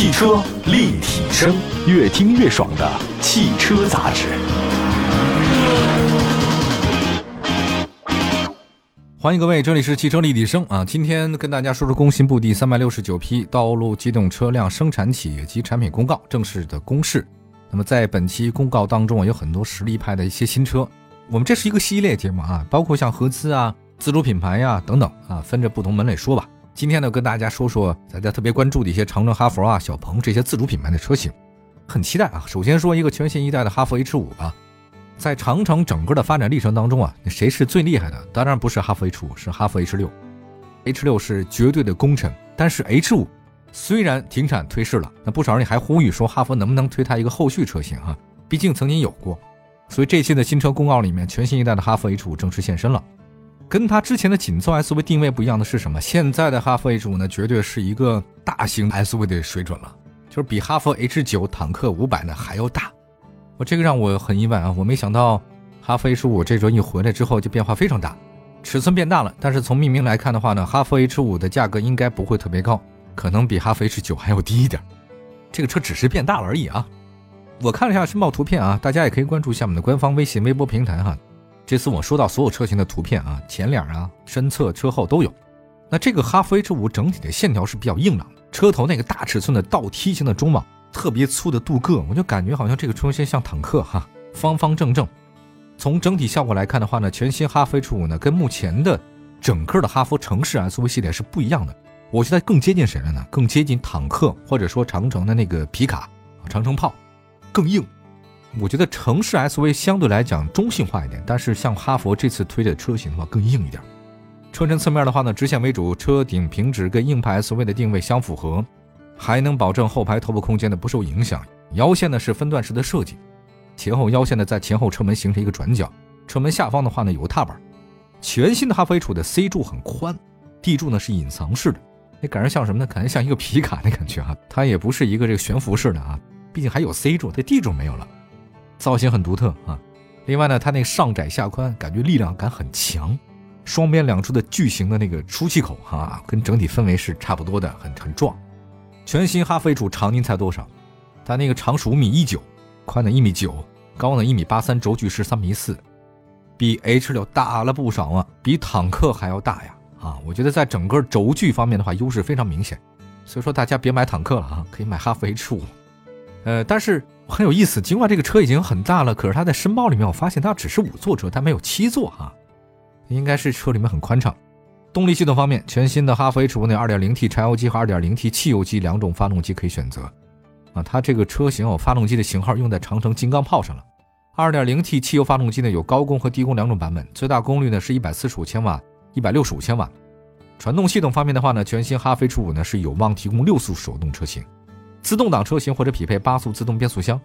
汽车立体声，越听越爽的汽车杂志。欢迎各位，这里是汽车立体声啊！今天跟大家说说工信部第三百六十九批道路机动车辆生产企业及产品公告正式的公示。那么在本期公告当中啊，有很多实力派的一些新车。我们这是一个系列节目啊，包括像合资啊、自主品牌呀等等啊，分着不同门类说吧。今天呢，跟大家说说大家特别关注的一些长城、哈弗啊、小鹏这些自主品牌的车型，很期待啊。首先说一个全新一代的哈弗 H 五啊。在长城整个的发展历程当中啊，谁是最厉害的？当然不是哈弗 H 五，是哈弗 H 六。H 六是绝对的功臣，但是 H 五虽然停产退市了，那不少人还呼吁说哈弗能不能推它一个后续车型啊？毕竟曾经有过。所以这期的新车公告里面，全新一代的哈弗 H 五正式现身了。跟它之前的紧凑 SUV 定位不一样的是什么？现在的哈弗 H 五呢，绝对是一个大型 SUV 的水准了，就是比哈弗 H 九、坦克五百呢还要大。我这个让我很意外啊！我没想到哈弗 H 五这周一回来之后就变化非常大，尺寸变大了。但是从命名来看的话呢，哈弗 H 五的价格应该不会特别高，可能比哈弗 H 九还要低一点。这个车只是变大了而已啊！我看了一下申报图片啊，大家也可以关注一下我们的官方微信、微博平台哈。这次我收到所有车型的图片啊，前脸啊、身侧、车后都有。那这个哈弗 H 五整体的线条是比较硬朗，车头那个大尺寸的倒梯形的中网。特别粗的镀铬，我就感觉好像这个车型像坦克哈，方方正正。从整体效果来看的话呢，全新哈弗 H 五呢跟目前的整个的哈弗城市 SUV 系列是不一样的。我觉得更接近谁了呢？更接近坦克或者说长城的那个皮卡，长城炮，更硬。我觉得城市 SUV 相对来讲中性化一点，但是像哈弗这次推的车型的话更硬一点。车身侧面的话呢，直线为主，车顶平直跟硬派 SUV 的定位相符合。还能保证后排头部空间的不受影响。腰线呢是分段式的设计，前后腰线呢在前后车门形成一个转角，车门下方的话呢有个踏板。全新的哈弗 H 的 C 柱很宽，D 柱呢是隐藏式的，那感觉像什么呢？感觉像一个皮卡的感觉啊。它也不是一个这个悬浮式的啊，毕竟还有 C 柱，这 D 柱没有了，造型很独特啊。另外呢，它那个上窄下宽，感觉力量感很强。双边两处的巨型的那个出气口啊，跟整体氛围是差不多的，很很壮。全新哈弗 H 长您猜多少？它那个长是五米一九，宽呢一米九，高呢一米八三，轴距是三米四，比 H 六大了不少啊，比坦克还要大呀！啊，我觉得在整个轴距方面的话，优势非常明显。所以说大家别买坦克了啊，可以买哈弗 H 五。呃，但是很有意思，尽管这个车已经很大了，可是它在申报里面我发现它只是五座车，它没有七座啊，应该是车里面很宽敞。动力系统方面，全新的哈弗 H 五内 2.0T 柴油机和 2.0T 汽油机两种发动机可以选择。啊，它这个车型哦发动机的型号用在长城金刚炮上了。2.0T 汽油发动机呢有高功和低功两种版本，最大功率呢是一百四十五千瓦、一百六十五千瓦。传动系统方面的话呢，全新哈弗 H 五呢是有望提供六速手动车型、自动挡车型或者匹配八速自动变速箱。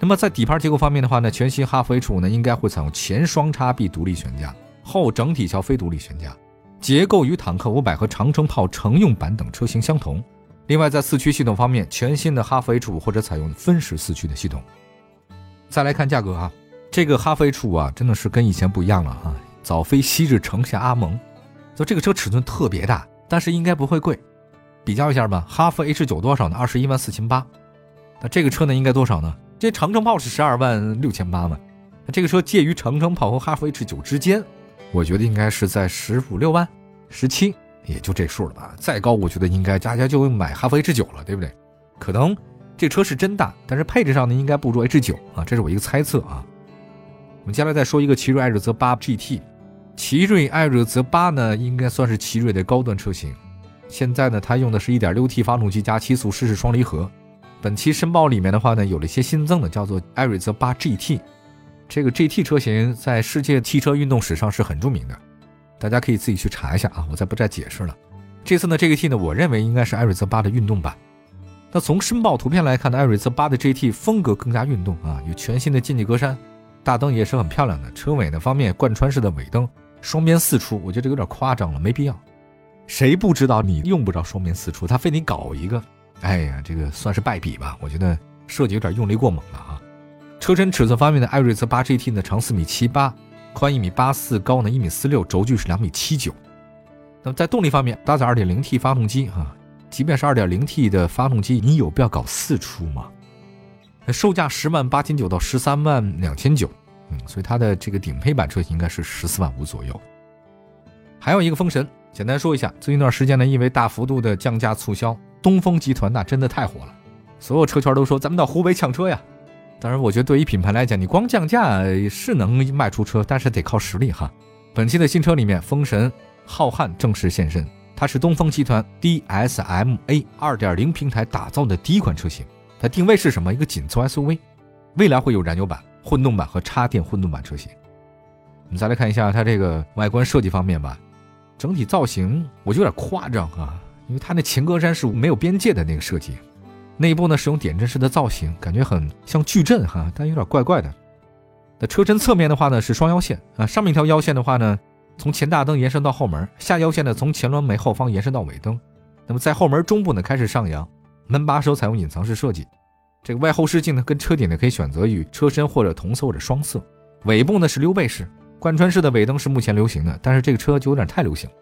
那么在底盘结构方面的话呢，全新哈弗 H 五呢应该会采用前双叉臂独立悬架，后整体桥非独立悬架。结构与坦克五百和长城炮乘用版等车型相同。另外，在四驱系统方面，全新的哈弗 H 五或者采用分时四驱的系统。再来看价格啊，这个哈弗 H 五啊，真的是跟以前不一样了啊！早飞昔日城下阿蒙，就这个车尺寸特别大，但是应该不会贵。比较一下吧，哈弗 H 九多少呢？二十一万四千八。那这个车呢，应该多少呢？这长城炮是十二万六千八嘛？那这个车介于长城炮和哈弗 H 九之间。我觉得应该是在十五六万，十七也就这数了吧。再高，我觉得应该大家就会买哈弗 H 九了，对不对？可能这车是真大，但是配置上呢，应该不如 H 九啊，这是我一个猜测啊。我们接下来再说一个奇瑞艾瑞泽八 GT，奇瑞艾瑞泽八呢，应该算是奇瑞的高端车型。现在呢，它用的是一点六 T 发动机加七速湿式双离合。本期申报里面的话呢，有了一些新增的，叫做艾瑞泽八 GT。这个 GT 车型在世界汽车运动史上是很著名的，大家可以自己去查一下啊，我再不再解释了。这次呢，这个 T 呢，我认为应该是艾瑞泽八的运动版。那从申报图片来看呢，艾瑞泽八的 GT 风格更加运动啊，有全新的进气格栅，大灯也是很漂亮的。车尾呢方面，贯穿式的尾灯，双边四出，我觉得这有点夸张了，没必要。谁不知道你用不着双边四出，他非得搞一个，哎呀，这个算是败笔吧？我觉得设计有点用力过猛了啊。车身尺寸方面的艾瑞泽八 GT 呢，长四米七八，宽一米八四，高呢一米四六，轴距是两米七九。那么在动力方面，搭载二点零 T 发动机啊，即便是 2.0T 的发动机，你有必要搞四出吗？售价十万八千九到十三万两千九，嗯，所以它的这个顶配版车型应该是十四万五左右。还有一个风神，简单说一下，最近一段时间呢，因为大幅度的降价促销，东风集团那真的太火了，所有车圈都说咱们到湖北抢车呀。当然，我觉得对于品牌来讲，你光降价是能卖出车，但是得靠实力哈。本期的新车里面，风神浩瀚正式现身，它是东风集团 DSMA 2.0平台打造的第一款车型。它定位是什么？一个紧凑 SUV，未来会有燃油版、混动版和插电混动版车型。我们再来看一下它这个外观设计方面吧，整体造型我就有点夸张啊，因为它那前格栅是没有边界的那个设计，内部呢是用点阵式的造型，感觉很像矩阵哈，但有点怪怪的。那车身侧面的话呢是双腰线啊，上面一条腰线的话呢从前大灯延伸到后门，下腰线呢从前轮眉后方延伸到尾灯，那么在后门中部呢开始上扬。门把手采用隐藏式设计，这个外后视镜呢跟车顶呢可以选择与车身或者同色或者双色。尾部呢是溜背式，贯穿式的尾灯是目前流行的，但是这个车就有点太流行了。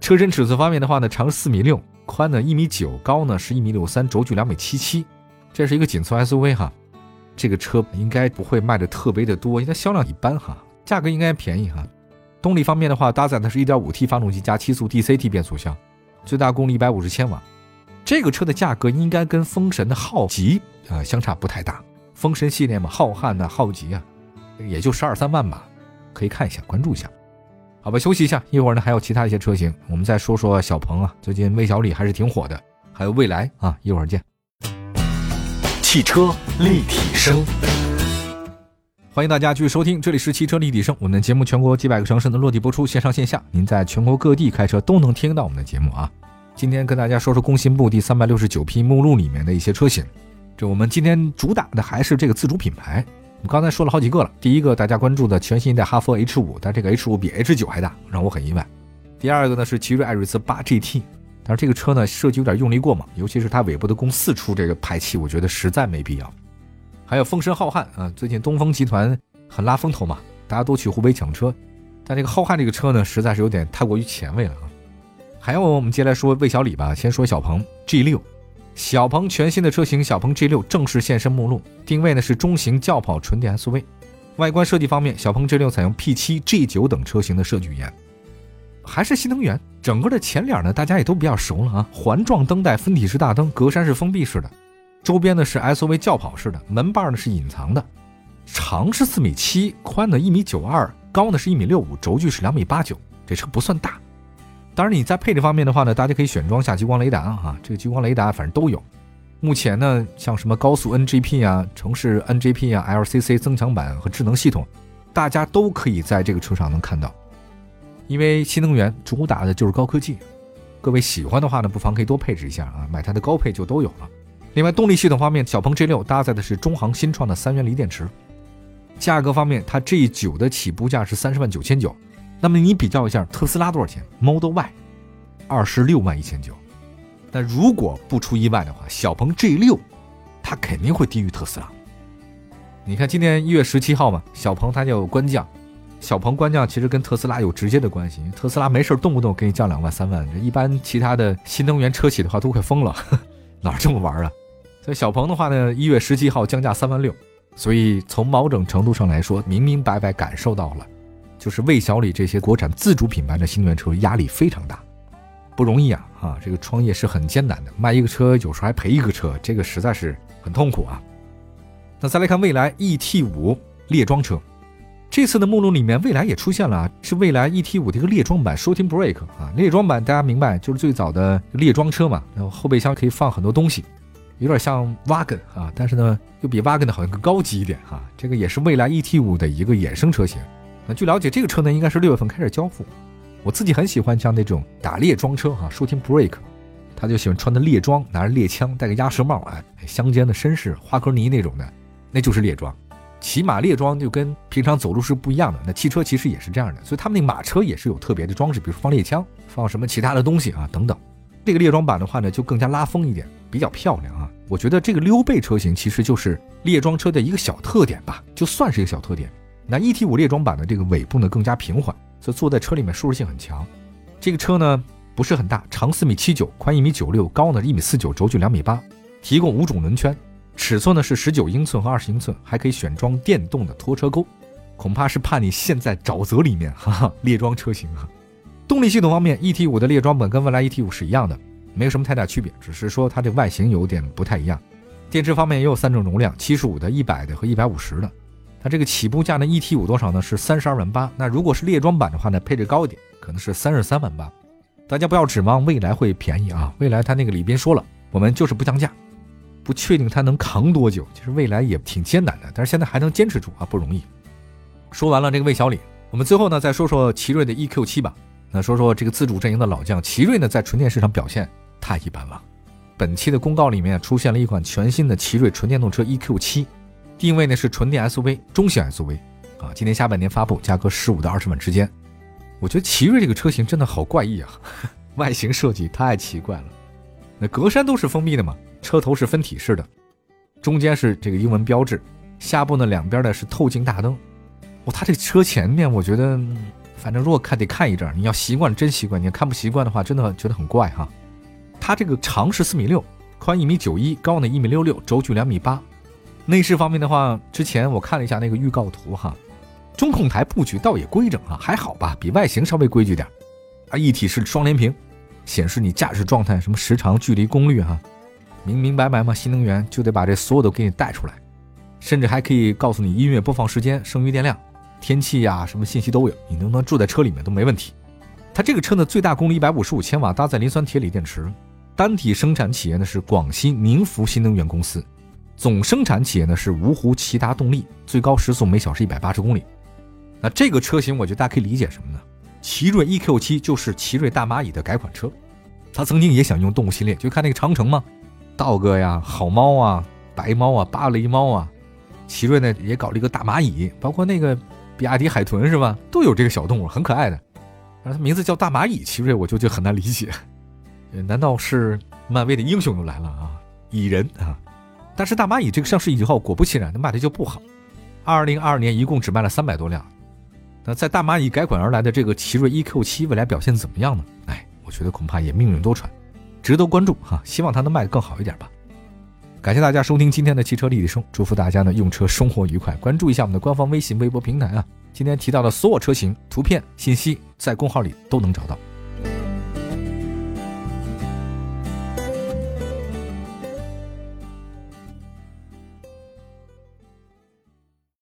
车身尺寸方面的话呢，长四米六，宽呢一米九，高呢是一米六三，轴距两米七七，这是一个紧凑 SUV 哈。这个车应该不会卖的特别的多，因为销量一般哈，价格应该便宜哈。动力方面的话，搭载的是一点五 T 发动机加七速 DCT 变速箱，最大功率一百五十千瓦。这个车的价格应该跟风神的浩吉啊相差不太大，风神系列嘛，浩瀚的浩吉啊，也就十二三万吧，可以看一下，关注一下。好吧，休息一下，一会儿呢还有其他一些车型，我们再说说小鹏啊，最近魏小李还是挺火的，还有蔚来啊，一会儿见。汽车立体声，欢迎大家继续收听，这里是汽车立体声，我们的节目全国几百个城市的落地播出，线上线下，您在全国各地开车都能听到我们的节目啊。今天跟大家说说工信部第三百六十九批目录里面的一些车型。这我们今天主打的还是这个自主品牌。我们刚才说了好几个了。第一个大家关注的全新一代哈弗 H 五，但这个 H 五比 H 九还大，让我很意外。第二个呢是奇瑞艾瑞兹八 GT，但是这个车呢设计有点用力过猛，尤其是它尾部的共四出这个排气，我觉得实在没必要。还有风神浩瀚啊，最近东风集团很拉风头嘛，大家都去湖北抢车，但这个浩瀚这个车呢实在是有点太过于前卫了啊。还有，我们接下来说魏小李吧。先说小鹏 G 六，小鹏全新的车型小鹏 G 六正式现身目录，定位呢是中型轿跑纯电 SUV。外观设计方面，小鹏 G 六采用 P 七、G 九等车型的设计语言，还是新能源。整个的前脸呢，大家也都比较熟了啊，环状灯带分体式大灯，格栅是封闭式的，周边呢是 SUV 轿跑式的，门把呢是隐藏的，长是四米七，宽呢一米九二，高呢是一米六五，轴距是两米八九，这车不算大。当然，你在配置方面的话呢，大家可以选装下激光雷达啊，这个激光雷达反正都有。目前呢，像什么高速 NGP 啊、城市 NGP 啊、LCC 增强版和智能系统，大家都可以在这个车上能看到。因为新能源主打的就是高科技，各位喜欢的话呢，不妨可以多配置一下啊，买它的高配就都有了。另外，动力系统方面，小鹏 G 六搭载的是中航新创的三元锂电池。价格方面，它 G 九的起步价是三十万九千九。那么你比较一下特斯拉多少钱？Model Y，二十六万一千九。但如果不出意外的话，小鹏 G 六，它肯定会低于特斯拉。你看今年一月十七号嘛，小鹏它就官降。小鹏官降其实跟特斯拉有直接的关系，特斯拉没事动不动给你降两万三万，一般其他的新能源车企的话都快疯了，哪这么玩啊？所以小鹏的话呢，一月十七号降价三万六，所以从某种程度上来说，明明白白感受到了。就是魏小李这些国产自主品牌的新能源车压力非常大，不容易啊！啊，这个创业是很艰难的，卖一个车有时候还赔一个车，这个实在是很痛苦啊。那再来看蔚来 ET 五列装车，这次的目录里面，蔚来也出现了，是蔚来 ET 五的一个列装版 s h o t i n g Break 啊。列装版大家明白，就是最早的列装车嘛，然后后备箱可以放很多东西，有点像 Wagon 啊，但是呢又比 Wagon 的好像更高级一点哈。这个也是蔚来 ET 五的一个衍生车型。那据了解，这个车呢应该是六月份开始交付。我自己很喜欢像那种打猎装车哈，shooting break，他就喜欢穿的猎装，拿着猎枪，戴个鸭舌帽，哎，乡间的绅士，花格尼那种的，那就是猎装。骑马猎装就跟平常走路是不一样的。那汽车其实也是这样的，所以他们那马车也是有特别的装饰，比如放猎枪，放什么其他的东西啊等等。这个猎装版的话呢，就更加拉风一点，比较漂亮啊。我觉得这个溜背车型其实就是猎装车的一个小特点吧，就算是一个小特点。那 ET 五列装版的这个尾部呢更加平缓，所以坐在车里面舒适性很强。这个车呢不是很大，长四米七九，宽一米九六，高呢一米四九，轴距两米八，提供五种轮圈，尺寸呢是十九英寸和二十英寸，还可以选装电动的拖车钩，恐怕是怕你陷在沼泽里面，哈哈，列装车型啊。动力系统方面，ET 五的列装本跟蔚来 ET 五是一样的，没有什么太大区别，只是说它这外形有点不太一样。电池方面也有三种容量，七十五的、一百的和一百五十的。它这个起步价呢，ET 五多少呢？是三十二万八。那如果是列装版的话呢，配置高一点，可能是三十三万八。大家不要指望未来会便宜啊！未来它那个里边说了，我们就是不降价，不确定它能扛多久。其实未来也挺艰难的，但是现在还能坚持住啊，不容易。说完了这个魏小李，我们最后呢再说说奇瑞的 EQ 七吧。那说说这个自主阵营的老将奇瑞呢，在纯电市场表现太一般了。本期的公告里面出现了一款全新的奇瑞纯电动车 EQ 七，定位呢是纯电 SUV 中型 SUV，啊，今年下半年发布，价格十五到二十万之间。我觉得奇瑞这个车型真的好怪异啊，外形设计太奇怪了。那格栅都是封闭的嘛，车头是分体式的，中间是这个英文标志，下部呢两边呢是透镜大灯。哦，它这车前面我觉得。反正如果看得看一阵，你要习惯真习惯；你要看不习惯的话，真的觉得很怪哈。它这个长是四米六，宽一米九一，高呢一米六六，轴距两米八。内饰方面的话，之前我看了一下那个预告图哈，中控台布局倒也规整啊，还好吧，比外形稍微规矩点。啊，一体式双联屏，显示你驾驶状态、什么时长、距离、功率哈，明明白白嘛。新能源就得把这所有都给你带出来，甚至还可以告诉你音乐播放时间、剩余电量。天气呀，什么信息都有，你能不能住在车里面都没问题。它这个车呢，最大功率一百五十五千瓦，搭载磷酸铁锂电池。单体生产企业呢是广西宁福新能源公司，总生产企业呢是芜湖骐达动力，最高时速每小时一百八十公里。那这个车型，我觉得大家可以理解什么呢？奇瑞 EQ7 就是奇瑞大蚂蚁的改款车。他曾经也想用动物系列，就看那个长城嘛，道哥呀、好猫啊、白猫啊、芭蕾猫啊，奇瑞呢也搞了一个大蚂蚁，包括那个。比亚迪海豚是吧？都有这个小动物，很可爱的。但是它名字叫大蚂蚁，奇瑞我就就很难理解。难道是漫威的英雄又来了啊？蚁人啊！但是大蚂蚁这个上市以后，果不其然，它卖的就不好。二零二二年一共只卖了三百多辆。那在大蚂蚁改款而来的这个奇瑞 EQ 七，未来表现怎么样呢？哎，我觉得恐怕也命运多舛，值得关注哈。希望它能卖得更好一点吧。感谢大家收听今天的汽车立体声，祝福大家呢用车生活愉快。关注一下我们的官方微信、微博平台啊，今天提到的所有车型图片信息在公号里都能找到。